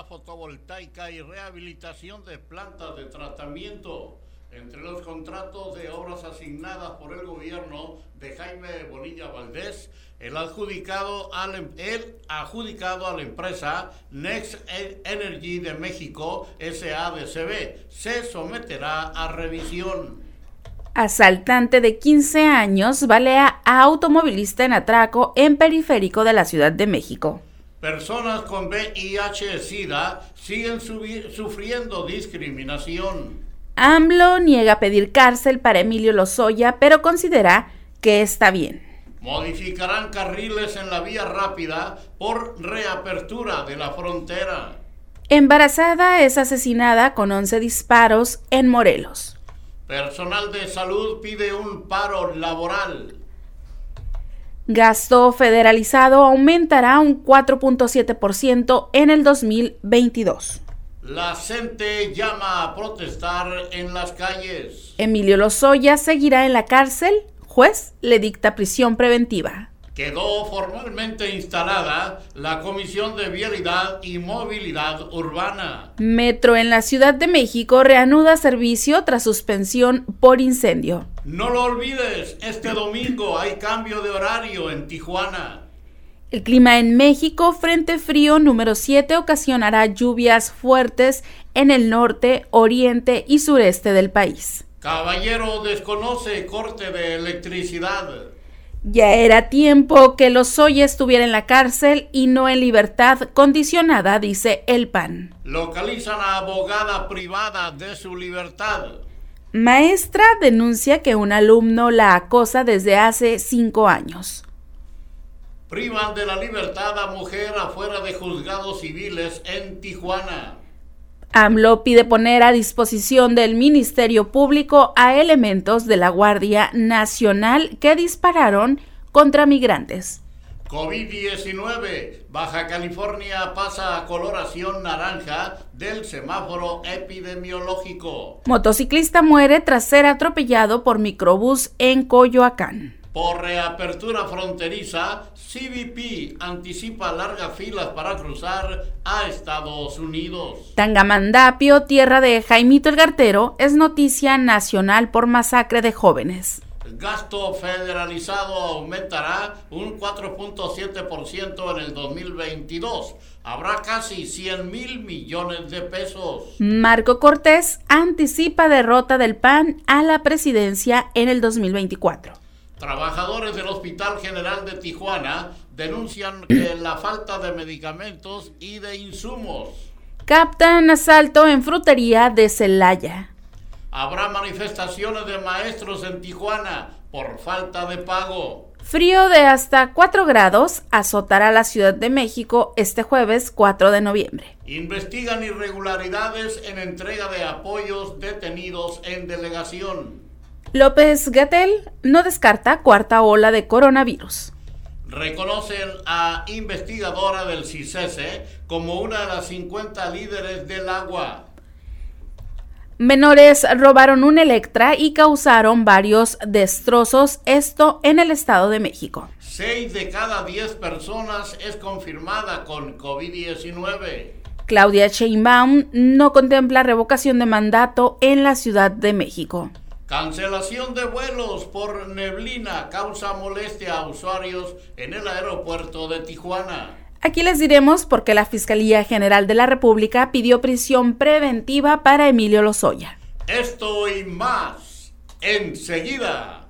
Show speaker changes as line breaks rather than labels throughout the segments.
energía fotovoltaica y rehabilitación de plantas de tratamiento. Entre los contratos de obras asignadas por el gobierno de Jaime Bonilla Valdés, el adjudicado, al, em, el adjudicado a la empresa Next Energy de México, SADCB, se someterá a revisión.
Asaltante de 15 años balea a automovilista en atraco en periférico de la Ciudad de México.
Personas con VIH-Sida siguen sufriendo discriminación.
AMLO niega pedir cárcel para Emilio Lozoya, pero considera que está bien.
Modificarán carriles en la vía rápida por reapertura de la frontera.
Embarazada es asesinada con 11 disparos en Morelos.
Personal de salud pide un paro laboral.
Gasto federalizado aumentará un 4.7% en el 2022.
La gente llama a protestar en las calles.
Emilio Lozoya seguirá en la cárcel. Juez le dicta prisión preventiva
quedó formalmente instalada la Comisión de Vialidad y Movilidad Urbana.
Metro en la Ciudad de México reanuda servicio tras suspensión por incendio.
No lo olvides, este domingo hay cambio de horario en Tijuana.
El clima en México, frente frío número 7, ocasionará lluvias fuertes en el norte, oriente y sureste del país.
Caballero desconoce corte de electricidad.
Ya era tiempo que Lozoya estuviera en la cárcel y no en libertad condicionada, dice el PAN.
Localizan a abogada privada de su libertad.
Maestra denuncia que un alumno la acosa desde hace cinco años.
Privan de la libertad a mujer afuera de juzgados civiles en Tijuana.
AMLO pide poner a disposición del Ministerio Público a elementos de la Guardia Nacional que dispararon contra migrantes.
COVID-19. Baja California pasa a coloración naranja del semáforo epidemiológico.
Motociclista muere tras ser atropellado por microbús en Coyoacán.
Por reapertura fronteriza, CBP anticipa largas filas para cruzar a Estados Unidos.
Tangamandapio, tierra de Jaimito el Gartero, es noticia nacional por masacre de jóvenes.
Gasto federalizado aumentará un 4.7% en el 2022. Habrá casi 100 mil millones de pesos.
Marco Cortés anticipa derrota del PAN a la presidencia en el 2024.
Trabajadores del Hospital General de Tijuana denuncian que la falta de medicamentos y de insumos.
Captan asalto en frutería de Celaya.
Habrá manifestaciones de maestros en Tijuana por falta de pago.
Frío de hasta 4 grados azotará la Ciudad de México este jueves 4 de noviembre.
Investigan irregularidades en entrega de apoyos detenidos en delegación.
López Gatel no descarta cuarta ola de coronavirus.
Reconocen a investigadora del CICESE como una de las 50 líderes del agua.
Menores robaron un Electra y causaron varios destrozos, esto en el Estado de México.
Seis de cada diez personas es confirmada con COVID-19.
Claudia Sheinbaum no contempla revocación de mandato en la Ciudad de México.
Cancelación de vuelos por neblina causa molestia a usuarios en el aeropuerto de Tijuana.
Aquí les diremos por qué la Fiscalía General de la República pidió prisión preventiva para Emilio Lozoya.
Esto y más enseguida.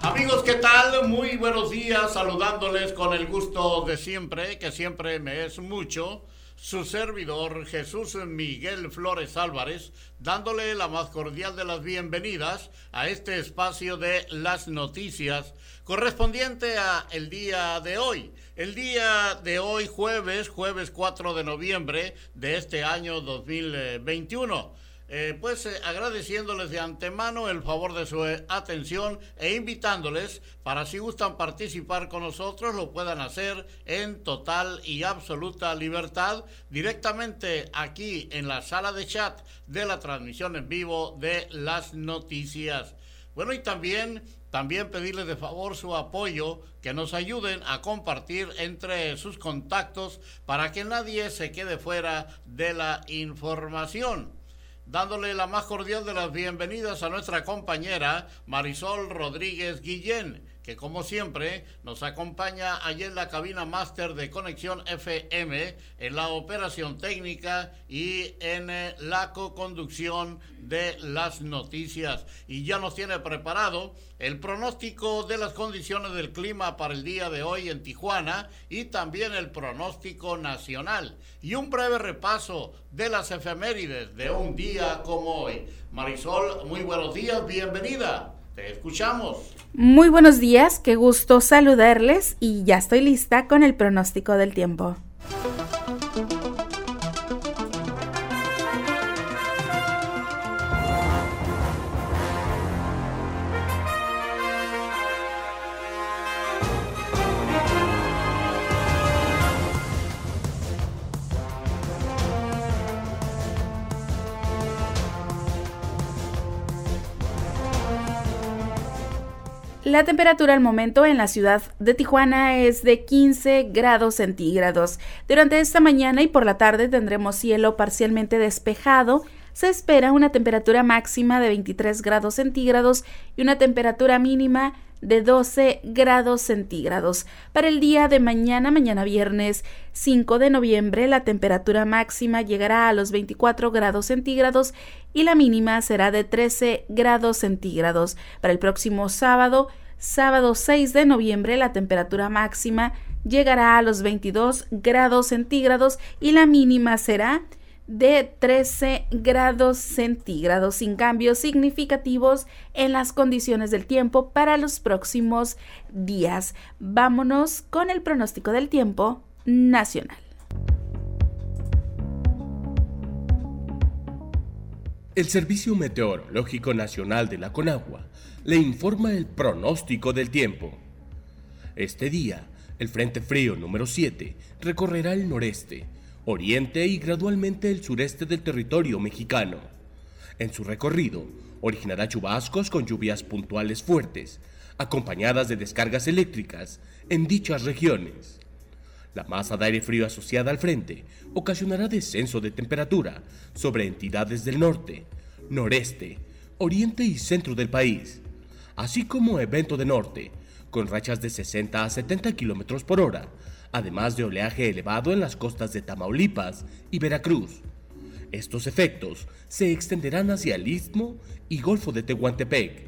Amigos, ¿qué tal? Muy buenos días, saludándoles con el gusto de siempre, que siempre me es mucho su servidor Jesús Miguel Flores Álvarez, dándole la más cordial de las bienvenidas a este espacio de las noticias correspondiente a el día de hoy. El día de hoy jueves, jueves 4 de noviembre de este año 2021. Eh, pues eh, agradeciéndoles de antemano el favor de su eh, atención e invitándoles para si gustan participar con nosotros lo puedan hacer en total y absoluta libertad directamente aquí en la sala de chat de la transmisión en vivo de las noticias. Bueno, y también También pedirles de favor su apoyo, que nos ayuden a compartir entre sus contactos para que nadie se quede fuera de la información dándole la más cordial de las bienvenidas a nuestra compañera Marisol Rodríguez Guillén, que como siempre nos acompaña allí en la cabina máster de Conexión FM, en la operación técnica y en eh, la co-conducción de las noticias. Y ya nos tiene preparado el pronóstico de las condiciones del clima para el día de hoy en Tijuana y también el pronóstico nacional. Y un breve repaso de las efemérides de un día como hoy. Marisol, muy buenos días, bienvenida. Te escuchamos.
Muy buenos días, qué gusto saludarles y ya estoy lista con el pronóstico del tiempo. La temperatura al momento en la ciudad de Tijuana es de 15 grados centígrados. Durante esta mañana y por la tarde tendremos cielo parcialmente despejado. Se espera una temperatura máxima de 23 grados centígrados y una temperatura mínima de 12 grados centígrados. Para el día de mañana, mañana viernes 5 de noviembre, la temperatura máxima llegará a los 24 grados centígrados y la mínima será de 13 grados centígrados. Para el próximo sábado, sábado 6 de noviembre, la temperatura máxima llegará a los 22 grados centígrados y la mínima será de 13 grados centígrados sin cambios significativos en las condiciones del tiempo para los próximos días. Vámonos con el pronóstico del tiempo nacional.
El Servicio Meteorológico Nacional de la Conagua le informa el pronóstico del tiempo. Este día, el Frente Frío número 7 recorrerá el noreste oriente y gradualmente el sureste del territorio mexicano. En su recorrido, originará chubascos con lluvias puntuales fuertes, acompañadas de descargas eléctricas en dichas regiones. La masa de aire frío asociada al frente ocasionará descenso de temperatura sobre entidades del norte, noreste, oriente y centro del país, así como evento de norte, con rachas de 60 a 70 km por hora, además de oleaje elevado en las costas de Tamaulipas y Veracruz. Estos efectos se extenderán hacia el Istmo y Golfo de Tehuantepec.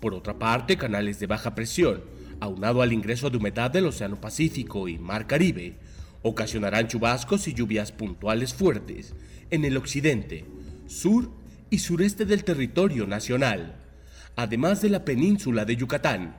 Por otra parte, canales de baja presión, aunado al ingreso de humedad del Océano Pacífico y Mar Caribe, ocasionarán chubascos y lluvias puntuales fuertes en el occidente, sur y sureste del territorio nacional, además de la península de Yucatán.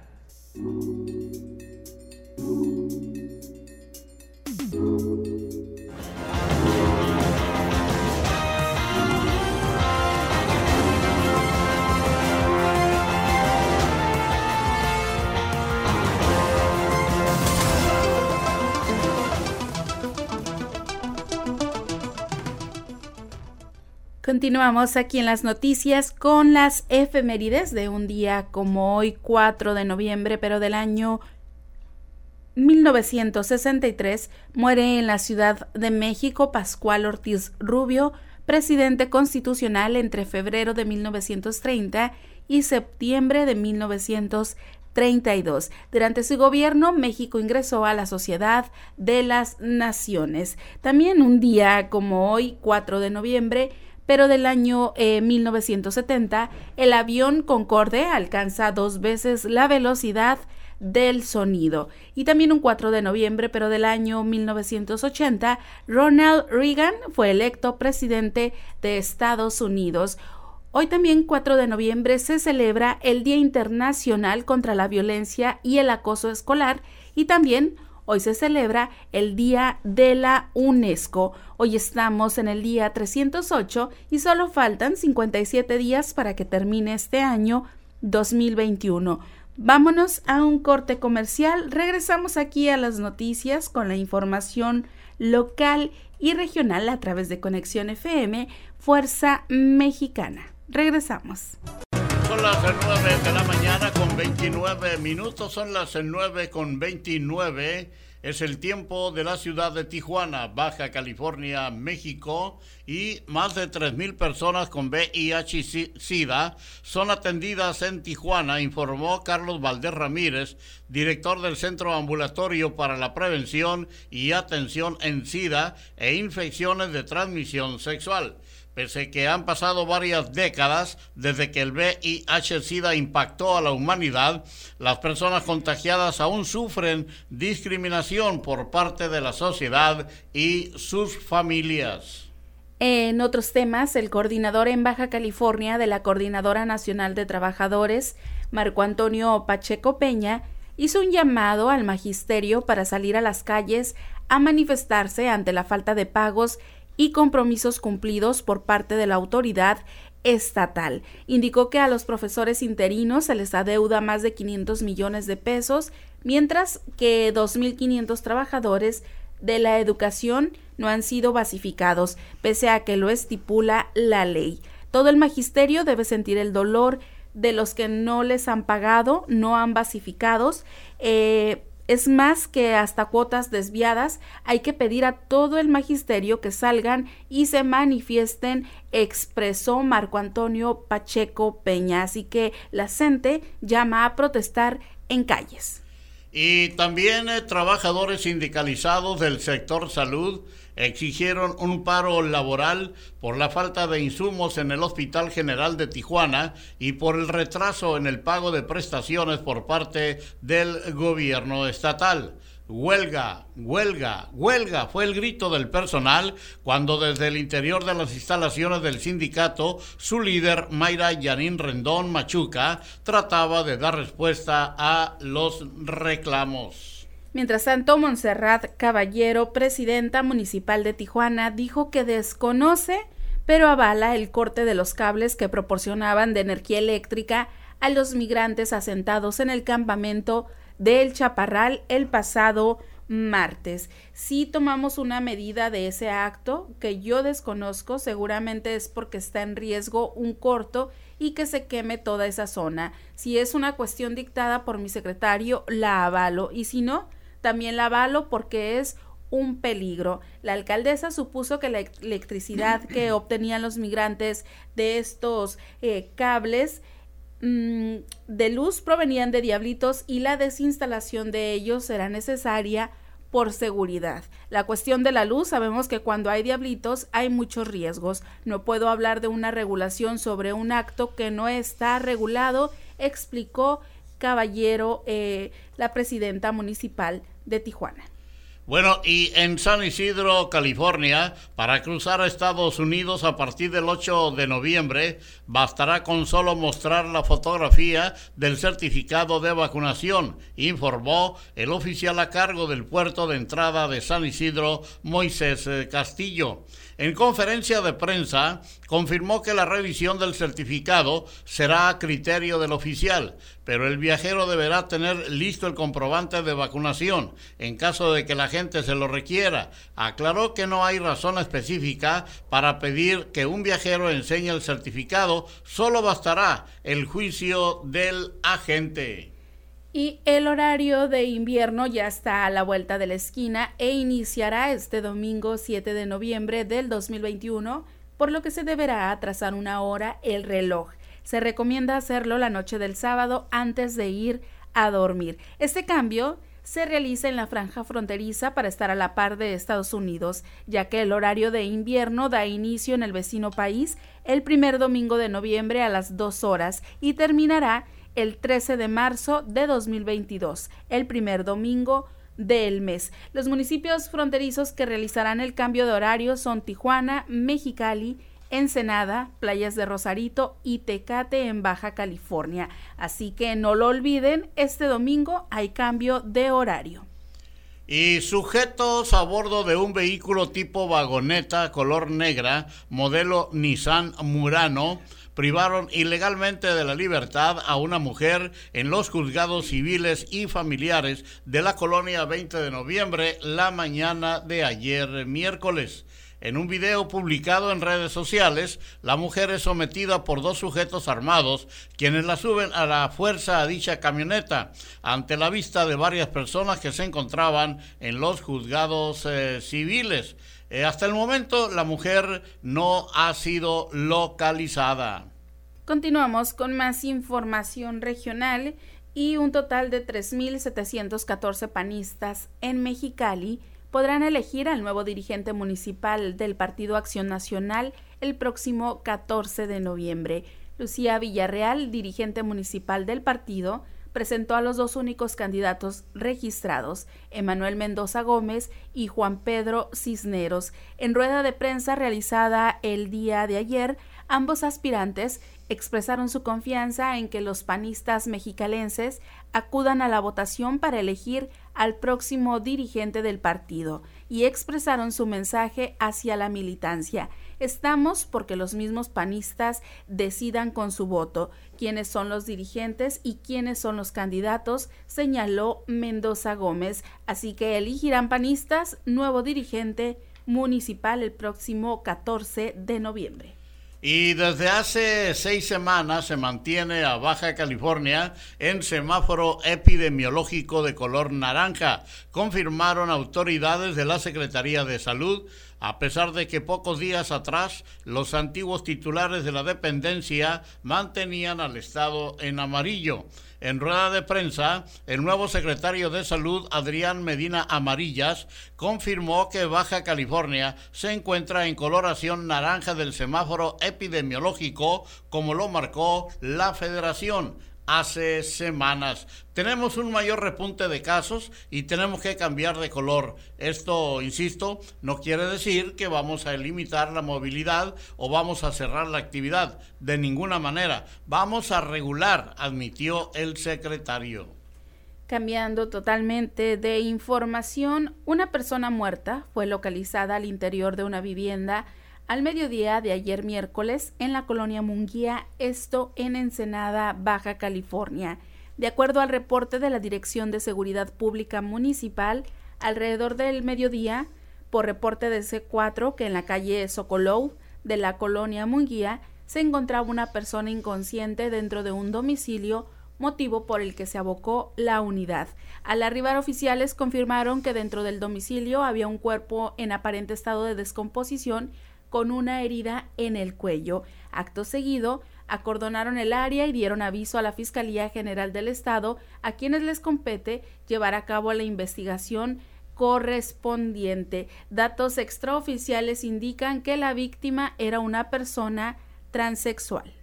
Continuamos aquí en las noticias con las efemérides de un día como hoy, 4 de noviembre, pero del año 1963, muere en la Ciudad de México Pascual Ortiz Rubio, presidente constitucional entre febrero de 1930 y septiembre de 1932. Durante su gobierno, México ingresó a la Sociedad de las Naciones. También un día como hoy, 4 de noviembre, pero del año 1970 eh, el avión Concorde alcanza dos veces la velocidad del sonido. Y también un 4 de noviembre, pero del año 1980, Ronald Reagan fue electo presidente de Estados Unidos. Hoy también 4 de noviembre se celebra el Día Internacional contra la Violencia y el Acoso Escolar y también Hoy se celebra el Día de la UNESCO. Hoy estamos en el día 308 y solo faltan 57 días para que termine este año 2021. Vámonos a un corte comercial. Regresamos aquí a las noticias con la información local y regional a través de Conexión FM, Fuerza Mexicana. Regresamos.
Son las 9 de la mañana con 29 minutos, son las 9 con 29. Es el tiempo de la ciudad de Tijuana, Baja California, México, y más de 3.000 personas con VIH-Sida son atendidas en Tijuana, informó Carlos Valdés Ramírez, director del Centro Ambulatorio para la Prevención y Atención en SIDA e Infecciones de Transmisión Sexual. Pese que han pasado varias décadas desde que el VIH-Sida impactó a la humanidad, las personas contagiadas aún sufren discriminación por parte de la sociedad y sus familias.
En otros temas, el coordinador en Baja California de la Coordinadora Nacional de Trabajadores, Marco Antonio Pacheco Peña, hizo un llamado al magisterio para salir a las calles a manifestarse ante la falta de pagos y compromisos cumplidos por parte de la autoridad estatal. Indicó que a los profesores interinos se les adeuda más de 500 millones de pesos, mientras que 2.500 trabajadores de la educación no han sido basificados, pese a que lo estipula la ley. Todo el magisterio debe sentir el dolor de los que no les han pagado, no han basificados, eh, es más que hasta cuotas desviadas, hay que pedir a todo el magisterio que salgan y se manifiesten, expresó Marco Antonio Pacheco Peña. Así que la gente llama a protestar en calles.
Y también eh, trabajadores sindicalizados del sector salud exigieron un paro laboral por la falta de insumos en el Hospital General de Tijuana y por el retraso en el pago de prestaciones por parte del gobierno estatal. Huelga, huelga, huelga fue el grito del personal cuando desde el interior de las instalaciones del sindicato su líder Mayra Yanin Rendón Machuca trataba de dar respuesta a los reclamos.
Mientras tanto, Montserrat Caballero, presidenta municipal de Tijuana, dijo que desconoce, pero avala el corte de los cables que proporcionaban de energía eléctrica a los migrantes asentados en el campamento del Chaparral el pasado martes. Si tomamos una medida de ese acto, que yo desconozco, seguramente es porque está en riesgo un corto y que se queme toda esa zona. Si es una cuestión dictada por mi secretario, la avalo, y si no, también la avalo porque es un peligro. La alcaldesa supuso que la electricidad que obtenían los migrantes de estos eh, cables mm, de luz provenían de diablitos y la desinstalación de ellos será necesaria por seguridad. La cuestión de la luz, sabemos que cuando hay diablitos hay muchos riesgos. No puedo hablar de una regulación sobre un acto que no está regulado, explicó Caballero, eh, la presidenta municipal de Tijuana.
Bueno, y en San Isidro, California, para cruzar a Estados Unidos a partir del 8 de noviembre, bastará con solo mostrar la fotografía del certificado de vacunación, informó el oficial a cargo del puerto de entrada de San Isidro, Moisés eh, Castillo. En conferencia de prensa, confirmó que la revisión del certificado será a criterio del oficial, pero el viajero deberá tener listo el comprobante de vacunación en caso de que la gente se lo requiera. Aclaró que no hay razón específica para pedir que un viajero enseñe el certificado, solo bastará el juicio del agente.
Y el horario de invierno ya está a la vuelta de la esquina e iniciará este domingo 7 de noviembre del 2021, por lo que se deberá atrasar una hora el reloj. Se recomienda hacerlo la noche del sábado antes de ir a dormir. Este cambio se realiza en la franja fronteriza para estar a la par de Estados Unidos, ya que el horario de invierno da inicio en el vecino país el primer domingo de noviembre a las 2 horas y terminará el 13 de marzo de 2022, el primer domingo del mes. Los municipios fronterizos que realizarán el cambio de horario son Tijuana, Mexicali, Ensenada, Playas de Rosarito y Tecate en Baja California. Así que no lo olviden, este domingo hay cambio de horario.
Y sujetos a bordo de un vehículo tipo vagoneta color negra, modelo Nissan Murano, privaron ilegalmente de la libertad a una mujer en los juzgados civiles y familiares de la colonia 20 de noviembre la mañana de ayer miércoles. En un video publicado en redes sociales, la mujer es sometida por dos sujetos armados, quienes la suben a la fuerza a dicha camioneta, ante la vista de varias personas que se encontraban en los juzgados eh, civiles. Eh, hasta el momento, la mujer no ha sido localizada.
Continuamos con más información regional y un total de 3.714 panistas en Mexicali podrán elegir al nuevo dirigente municipal del Partido Acción Nacional el próximo 14 de noviembre. Lucía Villarreal, dirigente municipal del partido, presentó a los dos únicos candidatos registrados, Emanuel Mendoza Gómez y Juan Pedro Cisneros. En rueda de prensa realizada el día de ayer, ambos aspirantes expresaron su confianza en que los panistas mexicalenses acudan a la votación para elegir al próximo dirigente del partido y expresaron su mensaje hacia la militancia. Estamos porque los mismos panistas decidan con su voto quiénes son los dirigentes y quiénes son los candidatos, señaló Mendoza Gómez. Así que elegirán panistas nuevo dirigente municipal el próximo 14 de noviembre.
Y desde hace seis semanas se mantiene a Baja California en semáforo epidemiológico de color naranja, confirmaron autoridades de la Secretaría de Salud, a pesar de que pocos días atrás los antiguos titulares de la dependencia mantenían al Estado en amarillo. En rueda de prensa, el nuevo secretario de Salud, Adrián Medina Amarillas, confirmó que Baja California se encuentra en coloración naranja del semáforo epidemiológico, como lo marcó la federación hace semanas. Tenemos un mayor repunte de casos y tenemos que cambiar de color. Esto, insisto, no quiere decir que vamos a limitar la movilidad o vamos a cerrar la actividad. De ninguna manera. Vamos a regular, admitió el secretario.
Cambiando totalmente de información, una persona muerta fue localizada al interior de una vivienda al mediodía de ayer miércoles en la colonia Munguía, esto en Ensenada, Baja California. De acuerdo al reporte de la Dirección de Seguridad Pública Municipal, alrededor del mediodía, por reporte de C4, que en la calle Sokolov de la colonia Munguía se encontraba una persona inconsciente dentro de un domicilio, motivo por el que se abocó la unidad. Al arribar oficiales confirmaron que dentro del domicilio había un cuerpo en aparente estado de descomposición con una herida en el cuello. Acto seguido, acordonaron el área y dieron aviso a la Fiscalía General del Estado, a quienes les compete llevar a cabo la investigación correspondiente. Datos extraoficiales indican que la víctima era una persona transexual.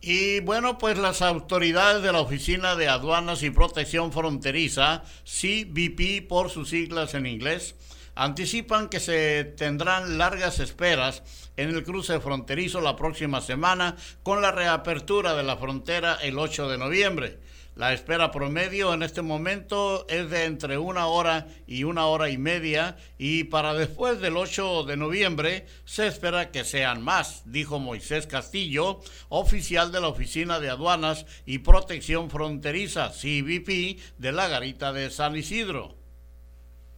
Y bueno, pues las autoridades de la Oficina de Aduanas y Protección Fronteriza, CBP por sus siglas en inglés, anticipan que se tendrán largas esperas en el cruce fronterizo la próxima semana con la reapertura de la frontera el 8 de noviembre. La espera promedio en este momento es de entre una hora y una hora y media y para después del 8 de noviembre se espera que sean más, dijo Moisés Castillo, oficial de la Oficina de Aduanas y Protección Fronteriza, CBP, de la Garita de San Isidro.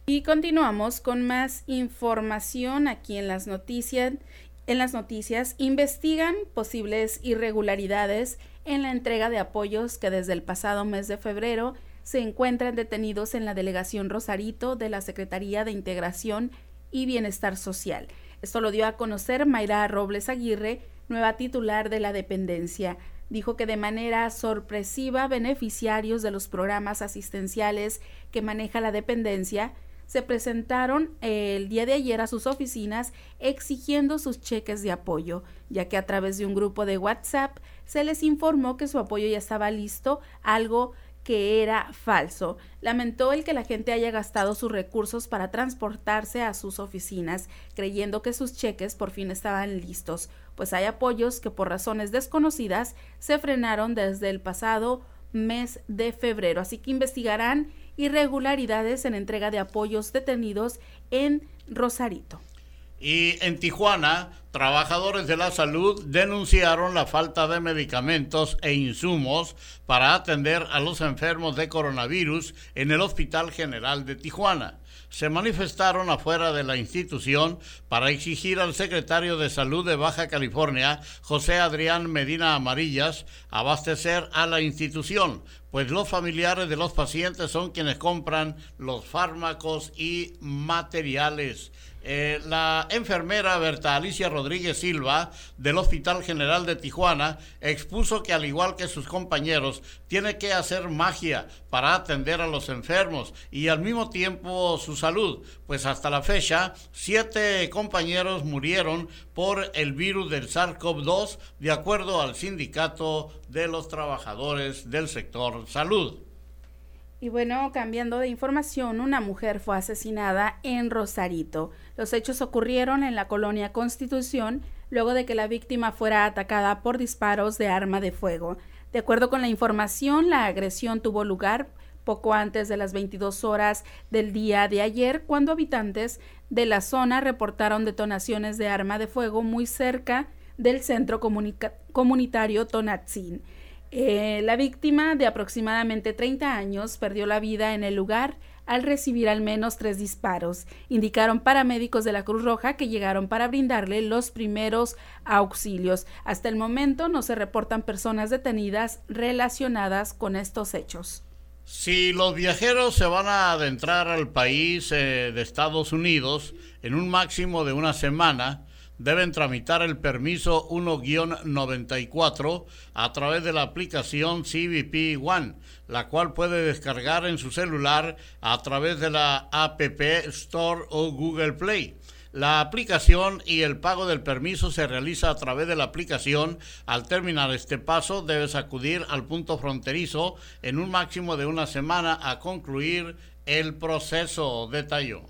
Y continuamos con más información aquí en las noticias. En las noticias investigan posibles irregularidades en la entrega de apoyos que desde el pasado mes de febrero se encuentran detenidos en la delegación Rosarito de la Secretaría de Integración y Bienestar Social. Esto lo dio a conocer Mayra Robles Aguirre, nueva titular de la dependencia. Dijo que de manera sorpresiva beneficiarios de los programas asistenciales que maneja la dependencia se presentaron el día de ayer a sus oficinas exigiendo sus cheques de apoyo, ya que a través de un grupo de WhatsApp se les informó que su apoyo ya estaba listo, algo que era falso. Lamentó el que la gente haya gastado sus recursos para transportarse a sus oficinas, creyendo que sus cheques por fin estaban listos, pues hay apoyos que por razones desconocidas se frenaron desde el pasado mes de febrero. Así que investigarán irregularidades en entrega de apoyos detenidos en Rosarito.
Y en Tijuana, Trabajadores de la salud denunciaron la falta de medicamentos e insumos para atender a los enfermos de coronavirus en el Hospital General de Tijuana. Se manifestaron afuera de la institución para exigir al secretario de Salud de Baja California, José Adrián Medina Amarillas, abastecer a la institución, pues los familiares de los pacientes son quienes compran los fármacos y materiales. Eh, la enfermera Berta Alicia Rodríguez Silva del Hospital General de Tijuana expuso que al igual que sus compañeros tiene que hacer magia para atender a los enfermos y al mismo tiempo su salud, pues hasta la fecha siete compañeros murieron por el virus del SARS-CoV-2 de acuerdo al sindicato de los trabajadores del sector salud.
Y bueno, cambiando de información, una mujer fue asesinada en Rosarito. Los hechos ocurrieron en la colonia Constitución luego de que la víctima fuera atacada por disparos de arma de fuego. De acuerdo con la información, la agresión tuvo lugar poco antes de las 22 horas del día de ayer, cuando habitantes de la zona reportaron detonaciones de arma de fuego muy cerca del centro comunitario Tonatzin. Eh, la víctima, de aproximadamente 30 años, perdió la vida en el lugar al recibir al menos tres disparos. Indicaron paramédicos de la Cruz Roja que llegaron para brindarle los primeros auxilios. Hasta el momento no se reportan personas detenidas relacionadas con estos hechos.
Si los viajeros se van a adentrar al país eh, de Estados Unidos en un máximo de una semana, deben tramitar el permiso 1-94 a través de la aplicación CBP One, la cual puede descargar en su celular a través de la App Store o Google Play. La aplicación y el pago del permiso se realiza a través de la aplicación. Al terminar este paso, debes acudir al punto fronterizo en un máximo de una semana a concluir el proceso, detalló.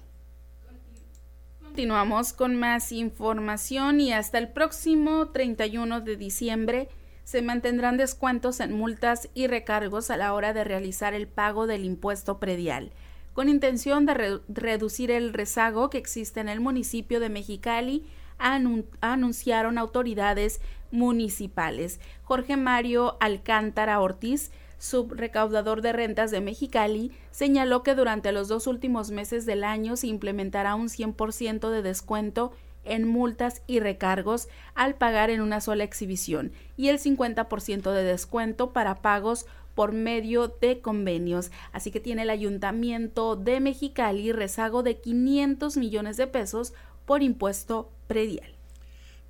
Continuamos con más información y hasta el próximo 31 de diciembre se mantendrán descuentos en multas y recargos a la hora de realizar el pago del impuesto predial, con intención de reducir el rezago que existe en el municipio de Mexicali, anunciaron autoridades municipales. Jorge Mario Alcántara Ortiz subrecaudador de rentas de Mexicali, señaló que durante los dos últimos meses del año se implementará un 100% de descuento en multas y recargos al pagar en una sola exhibición y el 50% de descuento para pagos por medio de convenios. Así que tiene el Ayuntamiento de Mexicali rezago de 500 millones de pesos por impuesto predial.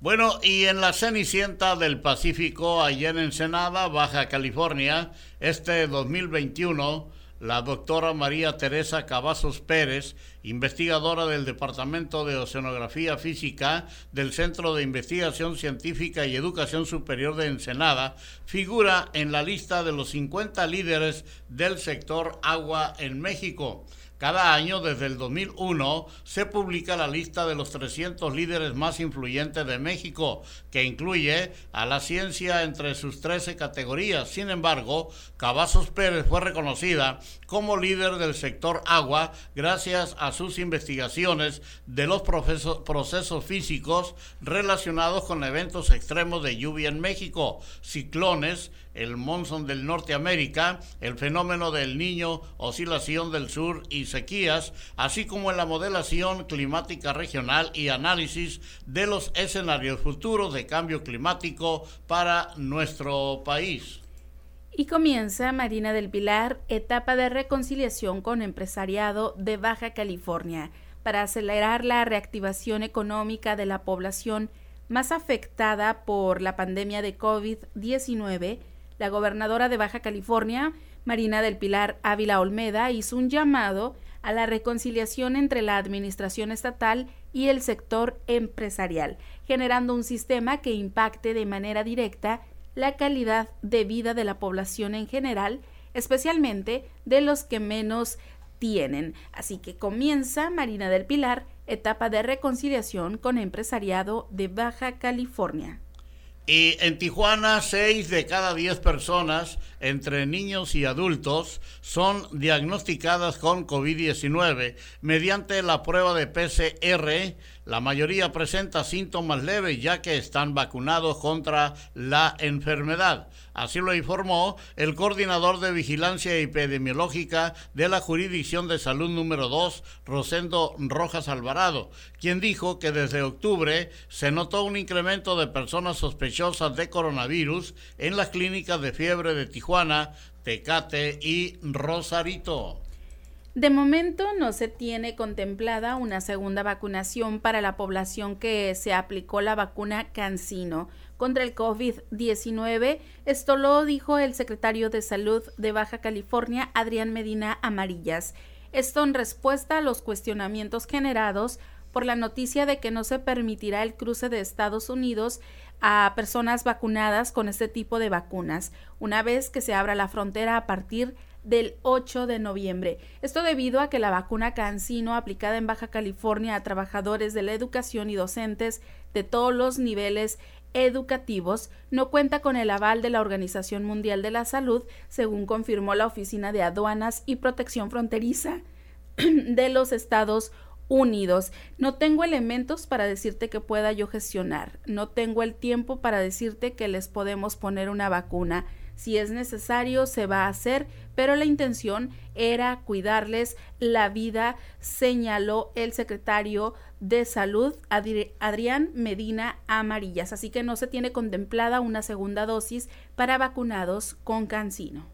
Bueno, y en la Cenicienta del Pacífico, allá en Ensenada, Baja California, este 2021, la doctora María Teresa Cavazos Pérez, investigadora del Departamento de Oceanografía Física del Centro de Investigación Científica y Educación Superior de Ensenada, figura en la lista de los 50 líderes del sector agua en México. Cada año, desde el 2001, se publica la lista de los 300 líderes más influyentes de México, que incluye a la ciencia entre sus 13 categorías. Sin embargo, Cavazos Pérez fue reconocida como líder del sector agua gracias a sus investigaciones de los procesos físicos relacionados con eventos extremos de lluvia en México, ciclones, el monzón del Norteamérica, el fenómeno del niño, oscilación del sur y sequías, así como en la modelación climática regional y análisis de los escenarios futuros de cambio climático para nuestro país.
Y comienza Marina del Pilar, etapa de reconciliación con empresariado de Baja California, para acelerar la reactivación económica de la población más afectada por la pandemia de COVID-19 la gobernadora de Baja California, Marina del Pilar Ávila Olmeda, hizo un llamado a la reconciliación entre la administración estatal y el sector empresarial, generando un sistema que impacte de manera directa la calidad de vida de la población en general, especialmente de los que menos tienen. Así que comienza Marina del Pilar, etapa de reconciliación con empresariado de Baja California.
Y en Tijuana, 6 de cada 10 personas, entre niños y adultos, son diagnosticadas con COVID-19 mediante la prueba de PCR La mayoría presenta síntomas leves ya que están vacunados contra la enfermedad. Así lo informó el coordinador de vigilancia epidemiológica de la Jurisdicción de Salud número 2, Rosendo Rojas Alvarado, quien dijo que desde octubre se notó un incremento de personas sospechosas de coronavirus en las clínicas de fiebre de Tijuana, Tecate y Rosarito.
De momento no se tiene contemplada una segunda vacunación para la población que se aplicó la vacuna Cancino contra el COVID-19. Esto lo dijo el secretario de Salud de Baja California, Adrián Medina Amarillas. Esto en respuesta a los cuestionamientos generados por la noticia de que no se permitirá el cruce de Estados Unidos a personas vacunadas con este tipo de vacunas, una vez que se abra la frontera a partir del 8 de noviembre. Esto debido a que la vacuna Cancino aplicada en Baja California a trabajadores de la educación y docentes de todos los niveles educativos no cuenta con el aval de la Organización Mundial de la Salud, según confirmó la Oficina de Aduanas y Protección Fronteriza de los Estados Unidos. No tengo elementos para decirte que pueda yo gestionar. No tengo el tiempo para decirte que les podemos poner una vacuna. Si es necesario, se va a hacer, pero la intención era cuidarles la vida, señaló el secretario de Salud, Adrián Medina Amarillas. Así que no se tiene contemplada una segunda dosis para vacunados con cancino.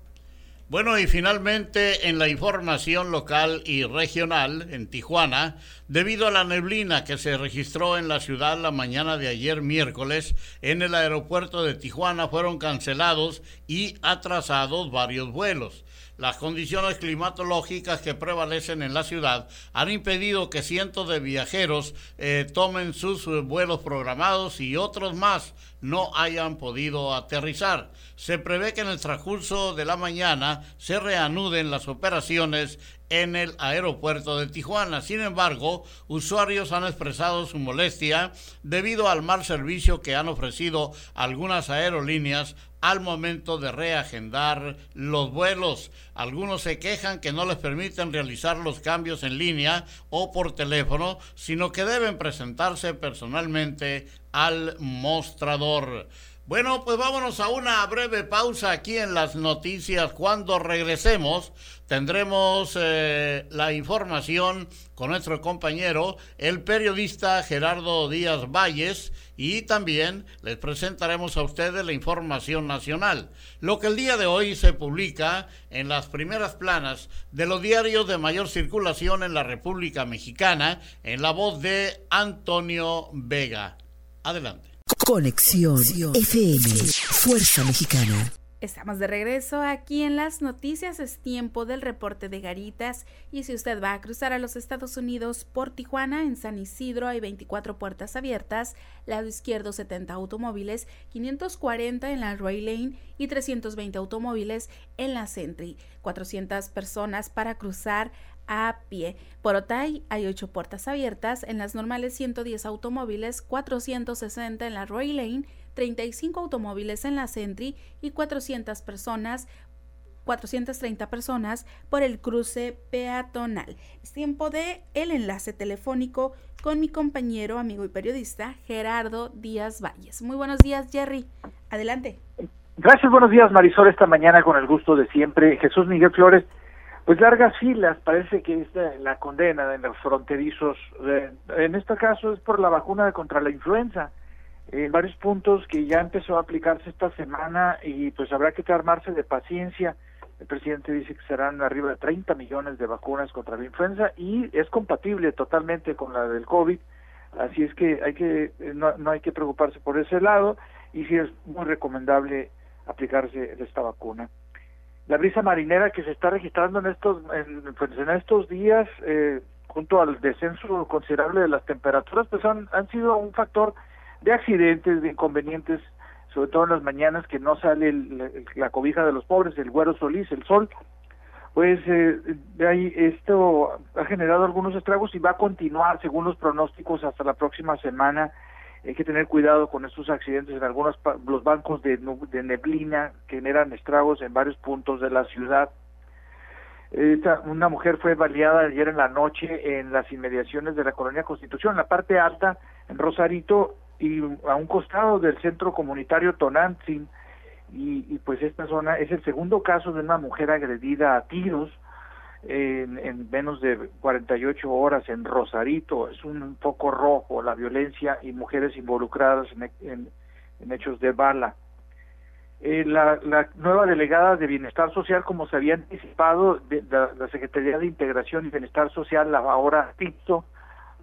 Bueno, y finalmente en la información local y regional en Tijuana, debido a la neblina que se registró en la ciudad la mañana de ayer miércoles, en el aeropuerto de Tijuana fueron cancelados y atrasados varios vuelos. Las condiciones climatológicas que prevalecen en la ciudad han impedido que cientos de viajeros eh, tomen sus vuelos programados y otros más no hayan podido aterrizar. Se prevé que en el transcurso de la mañana se reanuden las operaciones en el aeropuerto de Tijuana. Sin embargo, usuarios han expresado su molestia debido al mal servicio que han ofrecido algunas aerolíneas al momento de reagendar los vuelos. Algunos se quejan que no les permiten realizar los cambios en línea o por teléfono, sino que deben presentarse personalmente al mostrador. Bueno, pues vámonos a una breve pausa aquí en las noticias. Cuando regresemos tendremos eh, la información con nuestro compañero, el periodista Gerardo Díaz Valles, y también les presentaremos a ustedes la información nacional, lo que el día de hoy se publica en las primeras planas de los diarios de mayor circulación en la República Mexicana, en la voz de Antonio Vega. Adelante.
Conexión FM, Fuerza Mexicana.
Estamos de regreso aquí en las noticias. Es tiempo del reporte de Garitas. Y si usted va a cruzar a los Estados Unidos por Tijuana, en San Isidro hay 24 puertas abiertas, lado izquierdo 70 automóviles, 540 en la Roy Lane y 320 automóviles en la Sentry. 400 personas para cruzar a pie. Por Otay hay 8 puertas abiertas, en las normales 110 automóviles, 460 en la Roy Lane, 35 automóviles en la Sentry y 400 personas 430 personas por el cruce peatonal. Es tiempo de el enlace telefónico con mi compañero, amigo y periodista Gerardo Díaz Valles. Muy buenos días, Jerry. Adelante.
Gracias, buenos días, Marisol. Esta mañana con el gusto de siempre. Jesús Miguel Flores pues largas filas, parece que es la condena en los fronterizos. Eh, en este caso es por la vacuna contra la influenza. En varios puntos que ya empezó a aplicarse esta semana y pues habrá que armarse de paciencia. El presidente dice que serán arriba de 30 millones de vacunas contra la influenza y es compatible totalmente con la del COVID. Así es que hay que eh, no, no hay que preocuparse por ese lado y sí es muy recomendable aplicarse esta vacuna la brisa marinera que se está registrando en estos en, pues, en estos días eh, junto al descenso considerable de las temperaturas pues han, han sido un factor de accidentes de inconvenientes sobre todo en las mañanas que no sale la cobija de los pobres el güero solís el sol pues eh, de ahí esto ha generado algunos estragos y va a continuar según los pronósticos hasta la próxima semana hay que tener cuidado con estos accidentes en algunos los bancos de, de neblina que generan estragos en varios puntos de la ciudad. una mujer fue baleada ayer en la noche en las inmediaciones de la colonia Constitución, en la parte alta, en Rosarito, y a un costado del centro comunitario Tonantzin. Y, pues esta zona es el segundo caso de una mujer agredida a tiros en, en menos de 48 horas en Rosarito. Es un foco rojo la violencia y mujeres involucradas en, en hechos de bala. Eh, la, la, nueva delegada de Bienestar Social, como se había anticipado, de, la, Secretaría de Integración y Bienestar Social, la ahora TIPSO,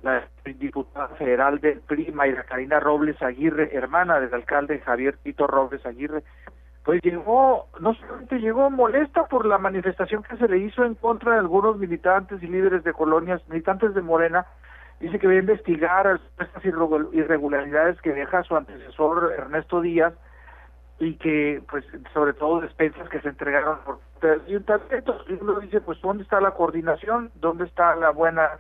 la diputada federal del PRI, Mayra Karina Robles Aguirre, hermana del alcalde Javier Tito Robles Aguirre, pues llegó, no solamente llegó molesta por la manifestación que se le hizo en contra de algunos militantes y líderes de colonias, militantes de Morena, dice que va a investigar estas irregularidades que deja su antecesor Ernesto Díaz, y que pues sobre todo despensas que se entregaron por ayuntamientos y uno dice pues dónde está la coordinación dónde está la buena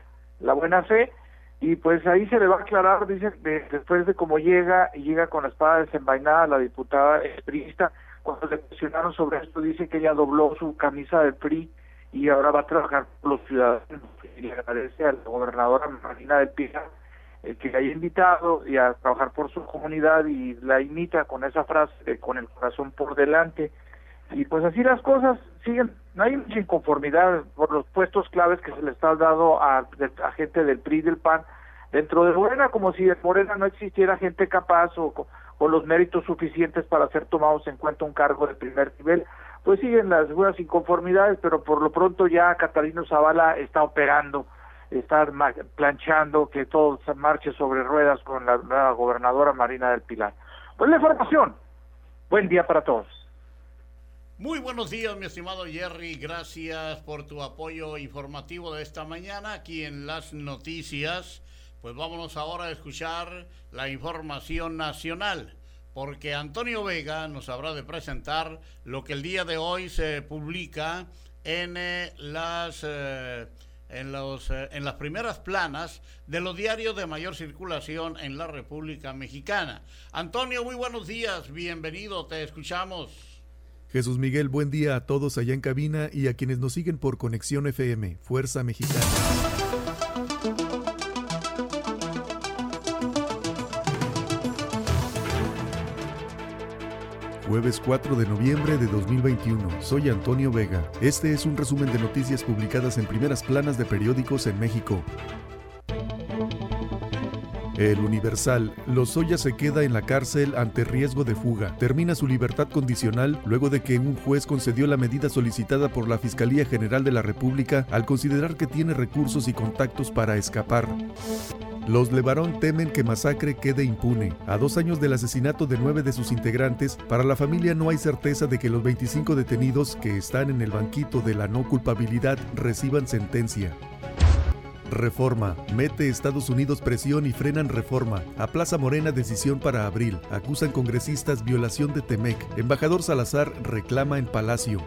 la buena fe y pues ahí se le va a aclarar dice después de cómo llega y llega con la espada desenvainada la diputada expriista cuando le cuestionaron sobre esto dice que ella dobló su camisa del PRI y ahora va a trabajar por los ciudadanos y le agradece a la gobernadora Marina del Pilar el que le haya invitado y a trabajar por su comunidad y la imita con esa frase con el corazón por delante y pues así las cosas siguen no hay mucha inconformidad por los puestos claves que se le está dando a, gente del PRI y del PAN dentro de Morena como si en Morena no existiera gente capaz o con los méritos suficientes para ser tomados en cuenta un cargo de primer nivel pues siguen las buenas inconformidades pero por lo pronto ya Catalino Zavala está operando estar planchando, que todo se marche sobre ruedas con la, la gobernadora Marina del Pilar. Pues la información. Buen día para todos.
Muy buenos días, mi estimado Jerry. Gracias por tu apoyo informativo de esta mañana aquí en las noticias. Pues vámonos ahora a escuchar la información nacional, porque Antonio Vega nos habrá de presentar lo que el día de hoy se publica en eh, las... Eh, en, los, eh, en las primeras planas de los diarios de mayor circulación en la República Mexicana. Antonio, muy buenos días, bienvenido, te escuchamos.
Jesús Miguel, buen día a todos allá en cabina y a quienes nos siguen por Conexión FM, Fuerza Mexicana. Jueves 4 de noviembre de 2021. Soy Antonio Vega. Este es un resumen de noticias publicadas en primeras planas de periódicos en México. El Universal. Lozoya se queda en la cárcel ante riesgo de fuga. Termina su libertad condicional luego de que un juez concedió la medida solicitada por la Fiscalía General de la República al considerar que tiene recursos y contactos para escapar. Los Levarón temen que masacre quede impune. A dos años del asesinato de nueve de sus integrantes, para la familia no hay certeza de que los 25 detenidos que están en el banquito de la no culpabilidad reciban sentencia. Reforma. Mete Estados Unidos presión y frenan reforma. A Plaza Morena decisión para abril. Acusan congresistas violación de Temec. Embajador Salazar reclama en Palacio.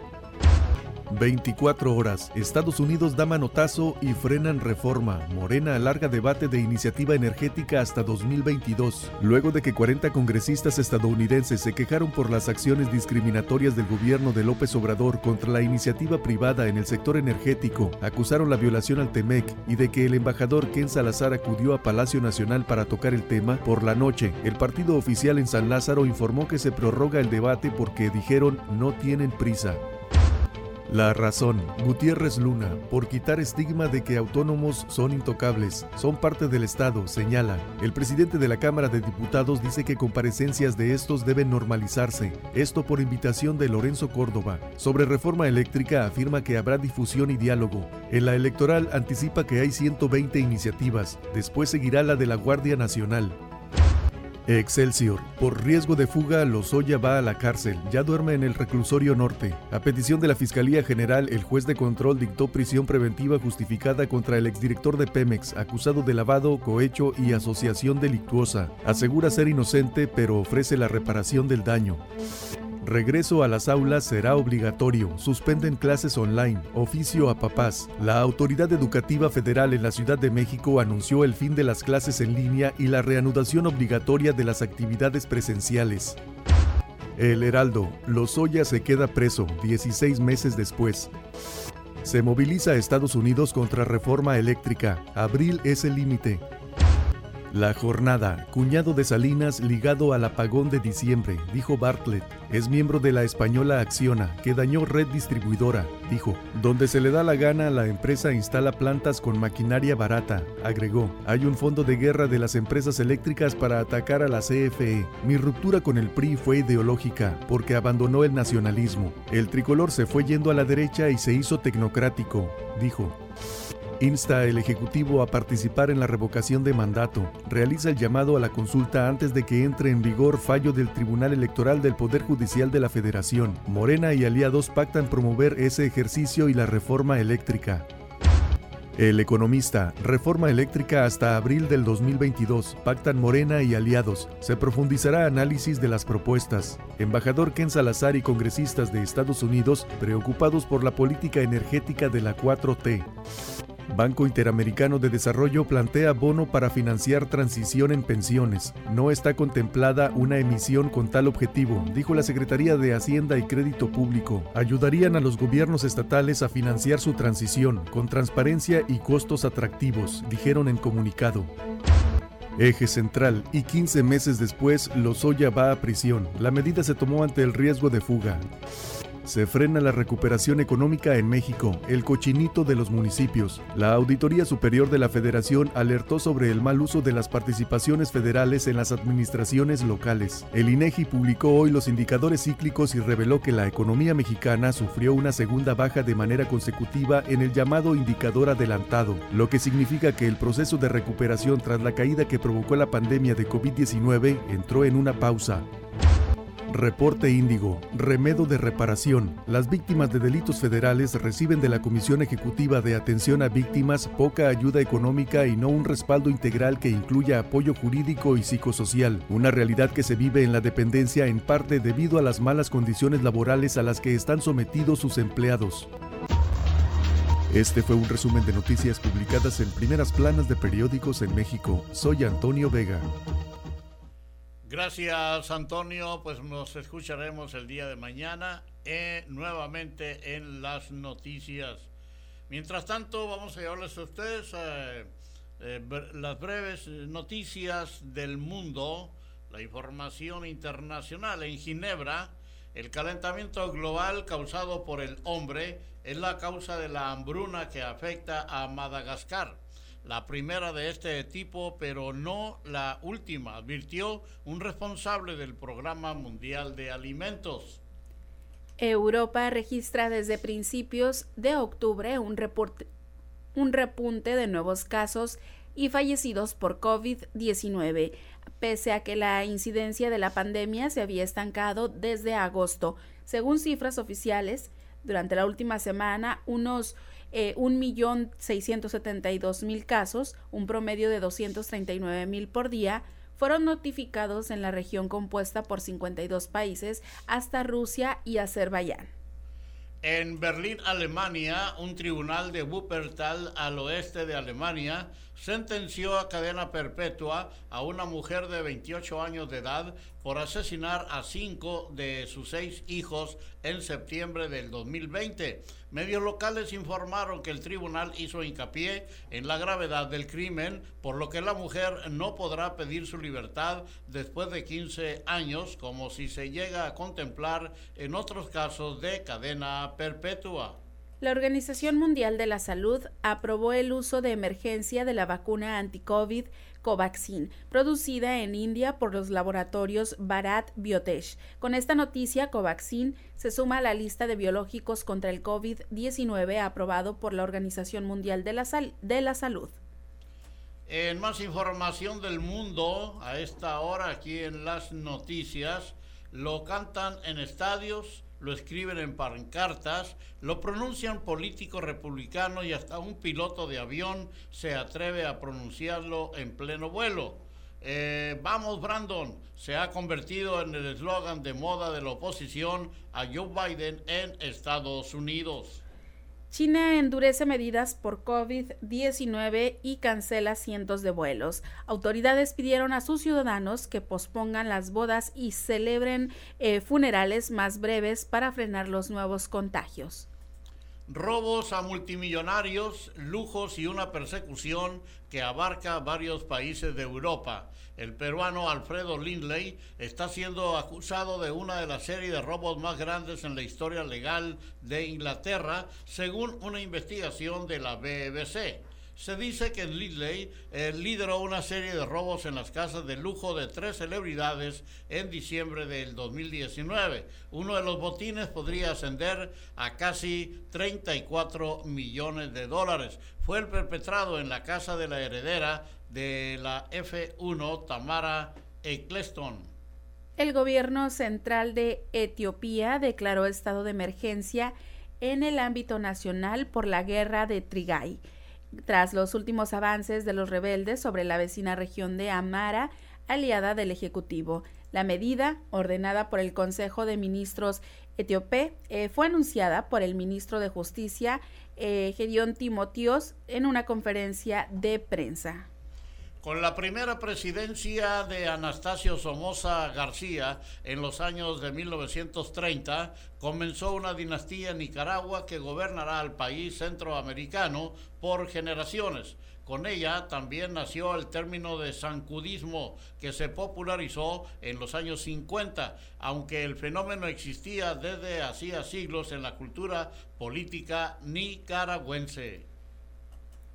24 horas. Estados Unidos da manotazo y frenan reforma. Morena alarga debate de iniciativa energética hasta 2022. Luego de que 40 congresistas estadounidenses se quejaron por las acciones discriminatorias del gobierno de López Obrador contra la iniciativa privada en el sector energético, acusaron la violación al TEMEC y de que el embajador Ken Salazar acudió a Palacio Nacional para tocar el tema, por la noche, el partido oficial en San Lázaro informó que se prorroga el debate porque dijeron no tienen prisa. La razón, Gutiérrez Luna, por quitar estigma de que autónomos son intocables, son parte del Estado, señala. El presidente de la Cámara de Diputados dice que comparecencias de estos deben normalizarse, esto por invitación de Lorenzo Córdoba. Sobre reforma eléctrica afirma que habrá difusión y diálogo. En la electoral anticipa que hay 120 iniciativas, después seguirá la de la Guardia Nacional. Excelsior. Por riesgo de fuga, Lozoya va a la cárcel. Ya duerme en el reclusorio norte. A petición de la Fiscalía General, el juez de control dictó prisión preventiva justificada contra el exdirector de Pemex, acusado de lavado, cohecho y asociación delictuosa. Asegura ser inocente, pero ofrece la reparación del daño. Regreso a las aulas será obligatorio. Suspenden clases online. Oficio a papás. La Autoridad Educativa Federal en la Ciudad de México anunció el fin de las clases en línea y la reanudación obligatoria de las actividades presenciales. El Heraldo. Lozoya se queda preso 16 meses después. Se moviliza Estados Unidos contra reforma eléctrica. Abril es el límite. La jornada, cuñado de Salinas ligado al apagón de diciembre, dijo Bartlett. Es miembro de la española Acciona, que dañó red distribuidora, dijo. Donde se le da la gana, la empresa instala plantas con maquinaria barata, agregó. Hay un fondo de guerra de las empresas eléctricas para atacar a la CFE. Mi ruptura con el PRI fue ideológica, porque abandonó el nacionalismo. El tricolor se fue yendo a la derecha y se hizo tecnocrático, dijo. Insta al Ejecutivo a participar en la revocación de mandato. Realiza el llamado a la consulta antes de que entre en vigor fallo del Tribunal Electoral del Poder Judicial de la Federación. Morena y aliados pactan promover ese ejercicio y la reforma eléctrica. El economista, reforma eléctrica hasta abril del 2022, pactan Morena y aliados. Se profundizará análisis de las propuestas. Embajador Ken Salazar y congresistas de Estados Unidos preocupados por la política energética de la 4T. Banco Interamericano de Desarrollo plantea bono para financiar transición en pensiones. No está contemplada una emisión con tal objetivo, dijo la Secretaría de Hacienda y Crédito Público. Ayudarían a los gobiernos estatales a financiar su transición con transparencia y costos atractivos, dijeron en comunicado. Eje central y 15 meses después, Lozoya va a prisión. La medida se tomó ante el riesgo de fuga. Se frena la recuperación económica en México, el cochinito de los municipios. La Auditoría Superior de la Federación alertó sobre el mal uso de las participaciones federales en las administraciones locales. El INEGI publicó hoy los indicadores cíclicos y reveló que la economía mexicana sufrió una segunda baja de manera consecutiva en el llamado indicador adelantado, lo que significa que el proceso de recuperación tras la caída que provocó la pandemia de COVID-19 entró en una pausa. Reporte Índigo, remedo de reparación. Las víctimas de delitos federales reciben de la Comisión Ejecutiva de Atención a Víctimas poca ayuda económica y no un respaldo integral que incluya apoyo jurídico y psicosocial, una realidad que se vive en la dependencia en parte debido a las malas condiciones laborales a las que están sometidos sus empleados. Este fue un resumen de noticias publicadas en primeras planas de periódicos en México. Soy Antonio Vega.
Gracias Antonio, pues nos escucharemos el día de mañana eh, nuevamente en las noticias. Mientras tanto, vamos a llevarles a ustedes eh, eh, las breves noticias del mundo, la información internacional. En Ginebra, el calentamiento global causado por el hombre es la causa de la hambruna que afecta a Madagascar la primera de este tipo, pero no la última, advirtió un responsable del Programa Mundial de Alimentos.
Europa registra desde principios de octubre un, un repunte de nuevos casos y fallecidos por COVID-19, pese a que la incidencia de la pandemia se había estancado desde agosto. Según cifras oficiales, durante la última semana, unos eh, 1.672.000 casos, un promedio de 239.000 por día, fueron notificados en la región compuesta por 52 países hasta Rusia y Azerbaiyán.
En Berlín, Alemania, un tribunal de Wuppertal al oeste de Alemania sentenció a cadena perpetua a una mujer de 28 años de edad por asesinar a cinco de sus seis hijos en septiembre del 2020. Medios locales informaron que el tribunal hizo hincapié en la gravedad del crimen, por lo que la mujer no podrá pedir su libertad después de 15 años, como si se llega a contemplar en otros casos de cadena perpetua.
La Organización Mundial de la Salud aprobó el uso de emergencia de la vacuna anti-COVID Covaxin, producida en India por los laboratorios Bharat Biotech. Con esta noticia, Covaxin se suma a la lista de biológicos contra el COVID-19 aprobado por la Organización Mundial de la, de la Salud.
En más información del mundo, a esta hora aquí en las noticias, lo cantan en estadios, lo escriben en pancartas, lo pronuncian políticos republicanos y hasta un piloto de avión se atreve a pronunciarlo en pleno vuelo. Eh, vamos, Brandon, se ha convertido en el eslogan de moda de la oposición a Joe Biden en Estados Unidos.
China endurece medidas por COVID-19 y cancela cientos de vuelos. Autoridades pidieron a sus ciudadanos que pospongan las bodas y celebren eh, funerales más breves para frenar los nuevos contagios.
Robos a multimillonarios, lujos y una persecución que abarca varios países de Europa. El peruano Alfredo Lindley está siendo acusado de una de las series de robos más grandes en la historia legal de Inglaterra, según una investigación de la BBC. Se dice que Lidley eh, lideró una serie de robos en las casas de lujo de tres celebridades en diciembre del 2019. Uno de los botines podría ascender a casi 34 millones de dólares. Fue el perpetrado en la casa de la heredera de la F1, Tamara Eccleston.
El gobierno central de Etiopía declaró estado de emergencia en el ámbito nacional por la guerra de Trigay tras los últimos avances de los rebeldes sobre la vecina región de Amara, aliada del Ejecutivo. La medida, ordenada por el Consejo de Ministros etíope, eh, fue anunciada por el ministro de Justicia, eh, Gedeon Timotios, en una conferencia de prensa.
Con la primera presidencia de Anastasio Somoza García en los años de 1930, comenzó una dinastía en Nicaragua que gobernará al país centroamericano por generaciones. Con ella también nació el término de sancudismo que se popularizó en los años 50, aunque el fenómeno existía desde hacía siglos en la cultura política nicaragüense.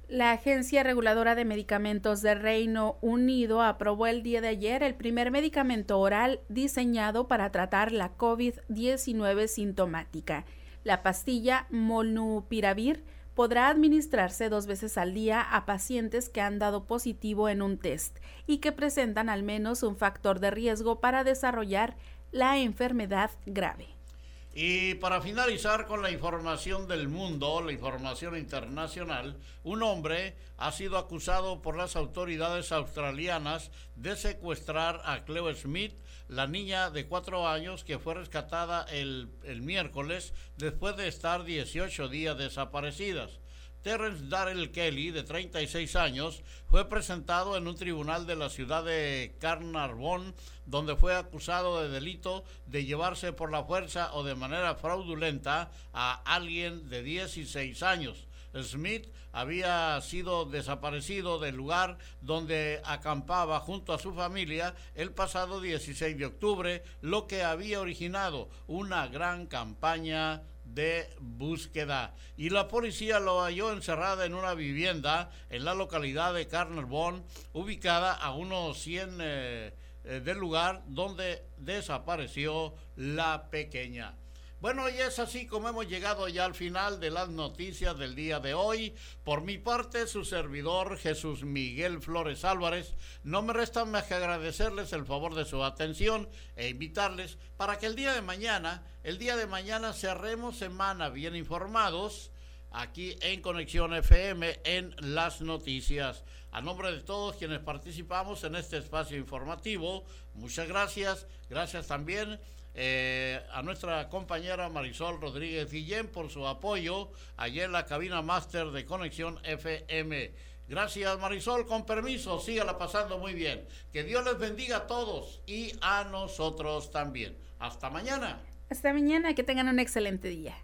La Agencia Reguladora de Medicamentos de Reino Unido aprobó el día de ayer el primer medicamento oral diseñado para tratar la COVID-19 sintomática. La pastilla Molnupiravir podrá administrarse dos veces al día a pacientes que han dado positivo en un test y que presentan al menos un factor de riesgo para desarrollar la enfermedad grave.
Y para finalizar con la información del mundo, la información internacional, un hombre ha sido acusado por las autoridades australianas de secuestrar a Cleo Smith, la niña de cuatro años que fue rescatada el, el miércoles después de estar 18 días desaparecidas. Terrence Darrell Kelly, de 36 años, fue presentado en un tribunal de la ciudad de Carnarvon, donde fue acusado de delito de llevarse por la fuerza o de manera fraudulenta a alguien de 16 años. Smith había sido desaparecido del lugar donde acampaba junto a su familia el pasado 16 de octubre, lo que había originado una gran campaña de búsqueda y la policía lo halló encerrada en una vivienda en la localidad de Carnarvon, ubicada a unos 100 eh, eh, del lugar donde desapareció la pequeña. Bueno, y es así como hemos llegado ya al final de las noticias del día de hoy. Por mi parte, su servidor Jesús Miguel Flores Álvarez, no me resta más que agradecerles el favor de su atención e invitarles para que el día de mañana, el día de mañana cerremos semana bien informados aquí en Conexión FM en las noticias. A nombre de todos quienes participamos en este espacio informativo, muchas gracias. Gracias también eh, a nuestra compañera Marisol Rodríguez Guillén por su apoyo allí en la cabina máster de Conexión FM. Gracias Marisol, con permiso, sígala pasando muy bien. Que Dios les bendiga a todos y a nosotros también. Hasta mañana.
Hasta mañana, que tengan un excelente día.